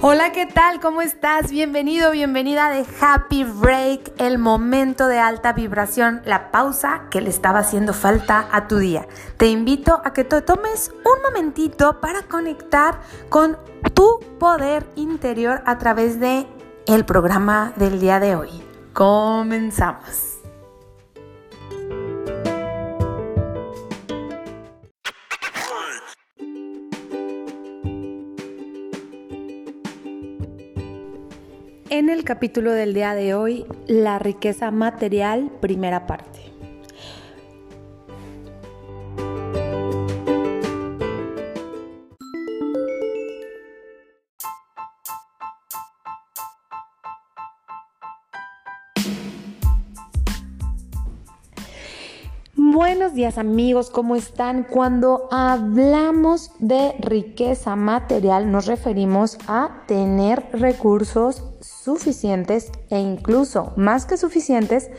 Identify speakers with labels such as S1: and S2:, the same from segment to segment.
S1: Hola, ¿qué tal? ¿Cómo estás? Bienvenido, bienvenida de Happy Break, el momento de alta vibración, la pausa que le estaba haciendo falta a tu día. Te invito a que te tomes un momentito para conectar con tu poder interior a través de el programa del día de hoy. Comenzamos. El capítulo del día de hoy, la riqueza material, primera parte. Buenos días amigos, ¿cómo están? Cuando hablamos de riqueza material nos referimos a tener recursos suficientes e incluso más que suficientes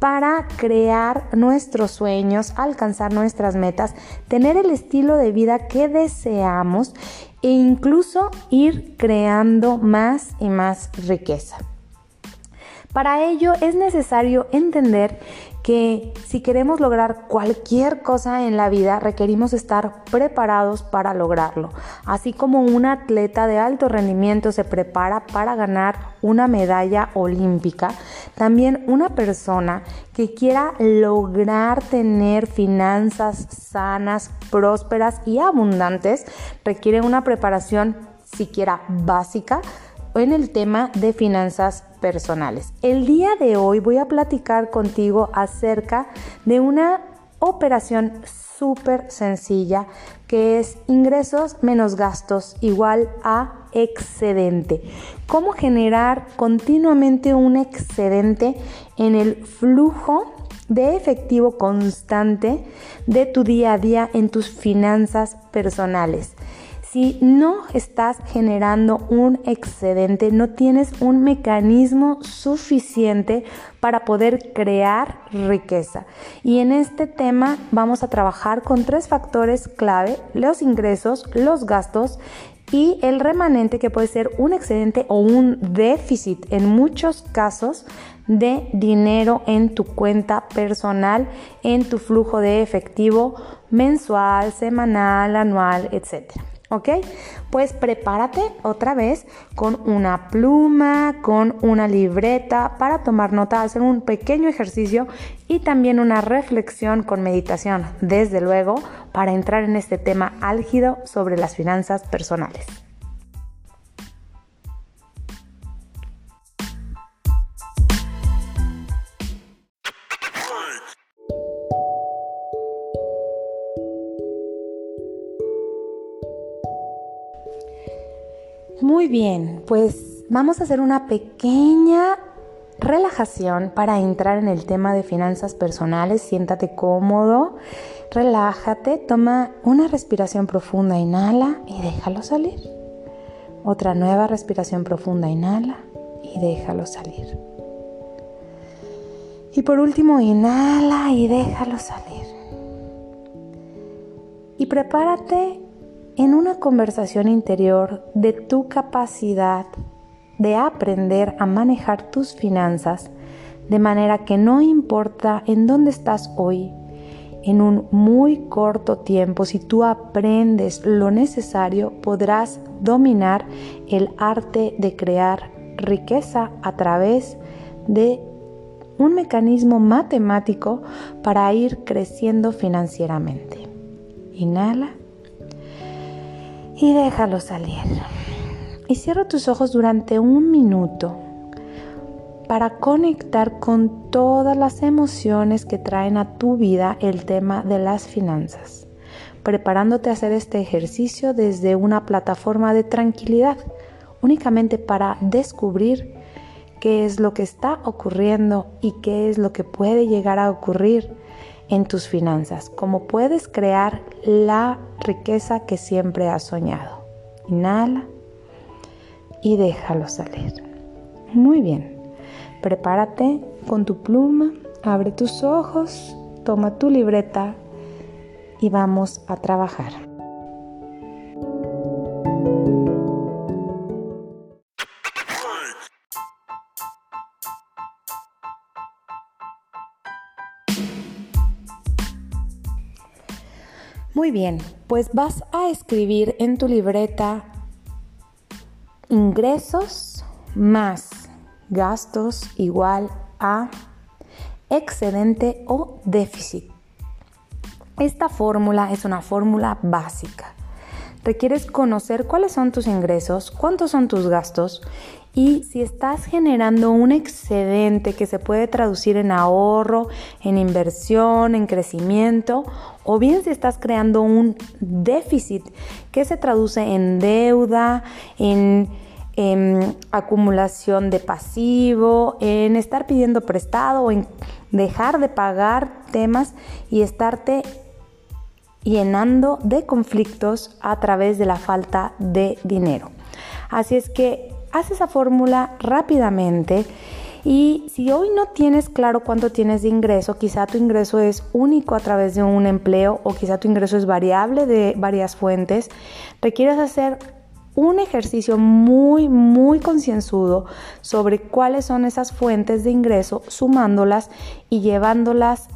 S1: para crear nuestros sueños, alcanzar nuestras metas, tener el estilo de vida que deseamos e incluso ir creando más y más riqueza. Para ello es necesario entender que si queremos lograr cualquier cosa en la vida requerimos estar preparados para lograrlo. Así como un atleta de alto rendimiento se prepara para ganar una medalla olímpica, también una persona que quiera lograr tener finanzas sanas, prósperas y abundantes requiere una preparación siquiera básica en el tema de finanzas personales. El día de hoy voy a platicar contigo acerca de una operación súper sencilla que es ingresos menos gastos igual a excedente. ¿Cómo generar continuamente un excedente en el flujo de efectivo constante de tu día a día en tus finanzas personales? Si no estás generando un excedente, no tienes un mecanismo suficiente para poder crear riqueza. Y en este tema vamos a trabajar con tres factores clave, los ingresos, los gastos y el remanente que puede ser un excedente o un déficit en muchos casos de dinero en tu cuenta personal, en tu flujo de efectivo mensual, semanal, anual, etcétera. ¿Ok? Pues prepárate otra vez con una pluma, con una libreta para tomar nota, hacer un pequeño ejercicio y también una reflexión con meditación, desde luego, para entrar en este tema álgido sobre las finanzas personales. Muy bien, pues vamos a hacer una pequeña relajación para entrar en el tema de finanzas personales. Siéntate cómodo, relájate, toma una respiración profunda, inhala y déjalo salir. Otra nueva respiración profunda, inhala y déjalo salir. Y por último, inhala y déjalo salir. Y prepárate en una conversación interior de tu capacidad de aprender a manejar tus finanzas de manera que no importa en dónde estás hoy, en un muy corto tiempo, si tú aprendes lo necesario, podrás dominar el arte de crear riqueza a través de un mecanismo matemático para ir creciendo financieramente. Inhala y déjalo salir. Y cierra tus ojos durante un minuto para conectar con todas las emociones que traen a tu vida el tema de las finanzas, preparándote a hacer este ejercicio desde una plataforma de tranquilidad, únicamente para descubrir qué es lo que está ocurriendo y qué es lo que puede llegar a ocurrir en tus finanzas, cómo puedes crear la riqueza que siempre has soñado. Inhala y déjalo salir. Muy bien. Prepárate con tu pluma, abre tus ojos, toma tu libreta y vamos a trabajar. Muy bien, pues vas a escribir en tu libreta ingresos más gastos igual a excedente o déficit. Esta fórmula es una fórmula básica. Requieres conocer cuáles son tus ingresos, cuántos son tus gastos y si estás generando un excedente que se puede traducir en ahorro, en inversión, en crecimiento, o bien si estás creando un déficit que se traduce en deuda, en, acumulación de pasivo, en estar pidiendo prestado en dejar de pagar temas y estarte llenando de conflictos a través de la falta de dinero. Así es que haz esa fórmula rápidamente y si hoy no tienes claro cuánto tienes de ingreso, quizá tu ingreso es único a través de un empleo o quizá tu ingreso es variable de varias fuentes, requieres hacer un ejercicio muy, muy concienzudo sobre cuáles son esas fuentes de ingreso, sumándolas y llevándolas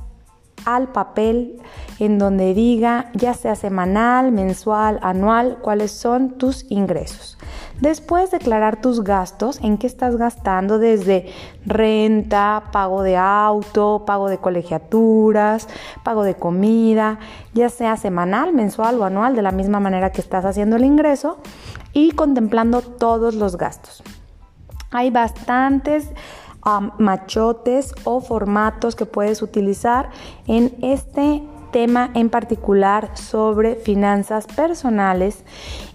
S1: al papel en donde diga ya sea semanal, mensual, anual, cuáles son tus ingresos. Después declarar tus gastos, en qué estás gastando desde renta, pago de auto, pago de colegiaturas, pago de comida, ya sea semanal, mensual o anual, de la misma manera que estás haciendo el ingreso y contemplando todos los gastos. Hay bastantes machotes o formatos que puedes utilizar en este tema en particular sobre finanzas personales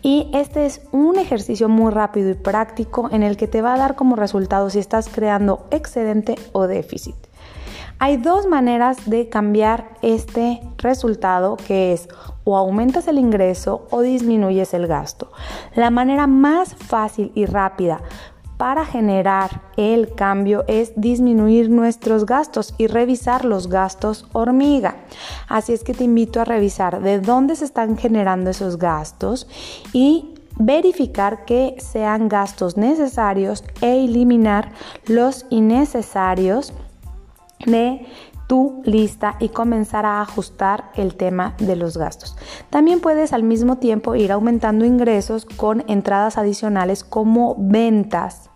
S1: y este es un ejercicio muy rápido y práctico en el que te va a dar como resultado si estás creando excedente o déficit. Hay dos maneras de cambiar este resultado que es o aumentas el ingreso o disminuyes el gasto. La manera más fácil y rápida para generar el cambio es disminuir nuestros gastos y revisar los gastos hormiga. Así es que te invito a revisar de dónde se están generando esos gastos y verificar que sean gastos necesarios e eliminar los innecesarios de tu lista y comenzar a ajustar el tema de los gastos. También puedes al mismo tiempo ir aumentando ingresos con entradas adicionales como ventas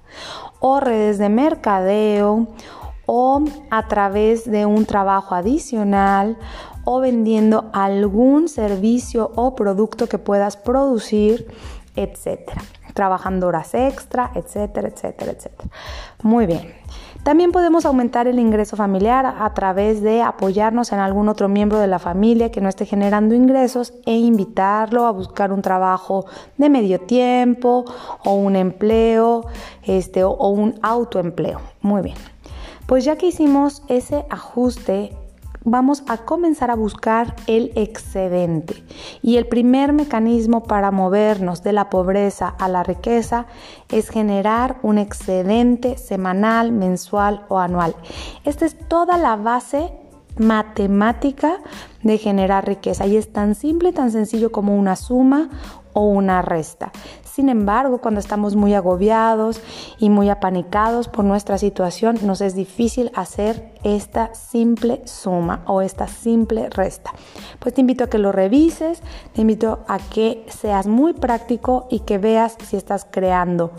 S1: o redes de mercadeo o a través de un trabajo adicional o vendiendo algún servicio o producto que puedas producir, etcétera. Trabajando horas extra, etcétera, etcétera, etcétera. Muy bien. También podemos aumentar el ingreso familiar a través de apoyarnos en algún otro miembro de la familia que no esté generando ingresos e invitarlo a buscar un trabajo de medio tiempo o un empleo este, o un autoempleo. Muy bien. Pues ya que hicimos ese ajuste vamos a comenzar a buscar el excedente. Y el primer mecanismo para movernos de la pobreza a la riqueza es generar un excedente semanal, mensual o anual. Esta es toda la base matemática de generar riqueza y es tan simple, tan sencillo como una suma o una resta. Sin embargo, cuando estamos muy agobiados y muy apanicados por nuestra situación, nos es difícil hacer esta simple suma o esta simple resta. Pues te invito a que lo revises, te invito a que seas muy práctico y que veas si estás creando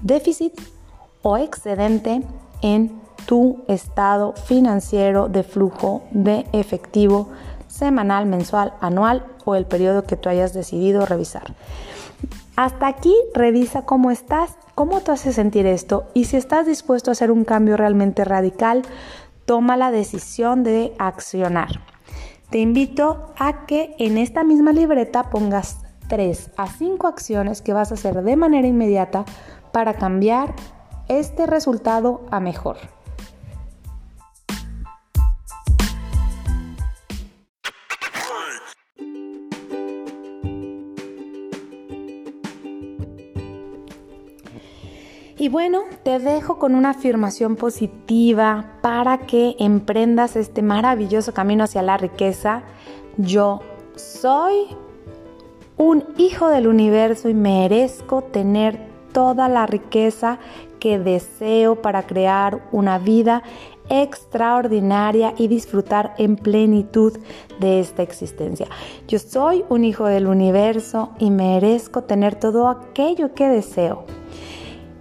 S1: déficit o excedente en tu estado financiero de flujo de efectivo semanal, mensual, anual o el periodo que tú hayas decidido revisar. Hasta aquí revisa cómo estás, cómo te hace sentir esto y si estás dispuesto a hacer un cambio realmente radical, toma la decisión de accionar. Te invito a que en esta misma libreta pongas 3 a 5 acciones que vas a hacer de manera inmediata para cambiar este resultado a mejor. Y bueno, te dejo con una afirmación positiva para que emprendas este maravilloso camino hacia la riqueza. Yo soy un hijo del universo y merezco tener toda la riqueza que deseo para crear una vida extraordinaria y disfrutar en plenitud de esta existencia. Yo soy un hijo del universo y merezco tener todo aquello que deseo.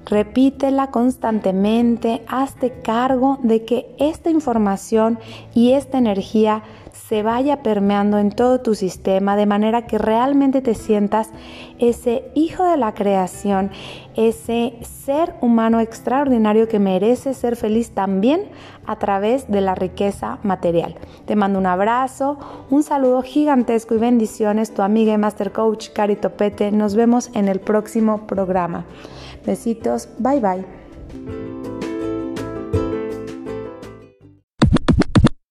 S1: Repítela constantemente, hazte cargo de que esta información y esta energía se vaya permeando en todo tu sistema de manera que realmente te sientas ese hijo de la creación, ese ser humano extraordinario que merece ser feliz también a través de la riqueza material. Te mando un abrazo, un saludo gigantesco y bendiciones, tu amiga y Master Coach Cari Topete. Nos vemos en el próximo programa. Besitos, bye bye.